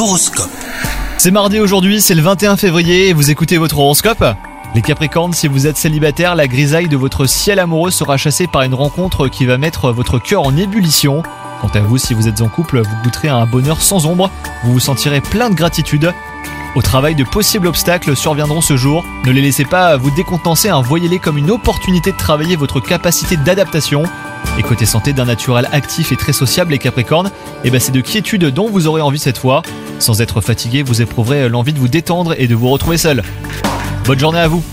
L'horoscope. C'est mardi aujourd'hui, c'est le 21 février et vous écoutez votre horoscope Les Capricornes, si vous êtes célibataire, la grisaille de votre ciel amoureux sera chassée par une rencontre qui va mettre votre cœur en ébullition. Quant à vous, si vous êtes en couple, vous goûterez à un bonheur sans ombre, vous vous sentirez plein de gratitude. Au travail, de possibles obstacles surviendront ce jour. Ne les laissez pas vous décontenancer, hein. voyez-les comme une opportunité de travailler votre capacité d'adaptation. Et côté santé, d'un naturel actif et très sociable, les Capricornes, eh ben c'est de quiétude dont vous aurez envie cette fois. Sans être fatigué, vous éprouverez l'envie de vous détendre et de vous retrouver seul. Bonne journée à vous